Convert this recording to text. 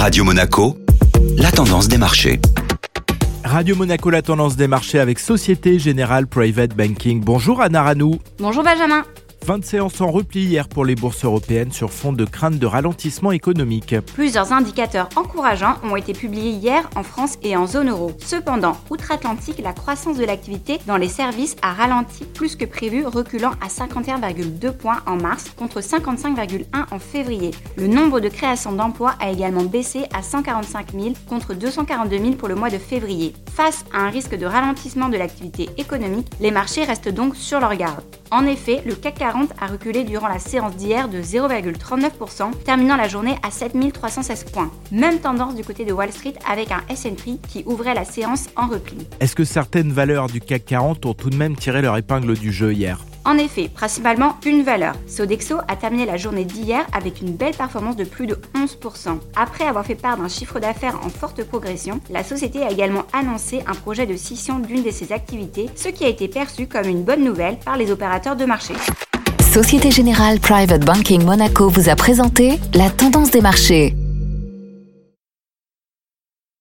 Radio Monaco, la tendance des marchés. Radio Monaco, la tendance des marchés avec Société Générale Private Banking. Bonjour Anna Ranou. Bonjour Benjamin. Fin de séance en repli hier pour les bourses européennes sur fond de crainte de ralentissement économique. Plusieurs indicateurs encourageants ont été publiés hier en France et en zone euro. Cependant, outre-Atlantique, la croissance de l'activité dans les services a ralenti plus que prévu, reculant à 51,2 points en mars contre 55,1 en février. Le nombre de créations d'emplois a également baissé à 145 000 contre 242 000 pour le mois de février. Face à un risque de ralentissement de l'activité économique, les marchés restent donc sur leur garde. En effet, le CAC 40 a reculé durant la séance d'hier de 0,39%, terminant la journée à 7316 points. Même tendance du côté de Wall Street avec un S&P qui ouvrait la séance en repli. Est-ce que certaines valeurs du CAC 40 ont tout de même tiré leur épingle du jeu hier? En effet, principalement une valeur. Sodexo a terminé la journée d'hier avec une belle performance de plus de 11%. Après avoir fait part d'un chiffre d'affaires en forte progression, la société a également annoncé un projet de scission d'une de ses activités, ce qui a été perçu comme une bonne nouvelle par les opérateurs de marché. Société Générale Private Banking Monaco vous a présenté la tendance des marchés.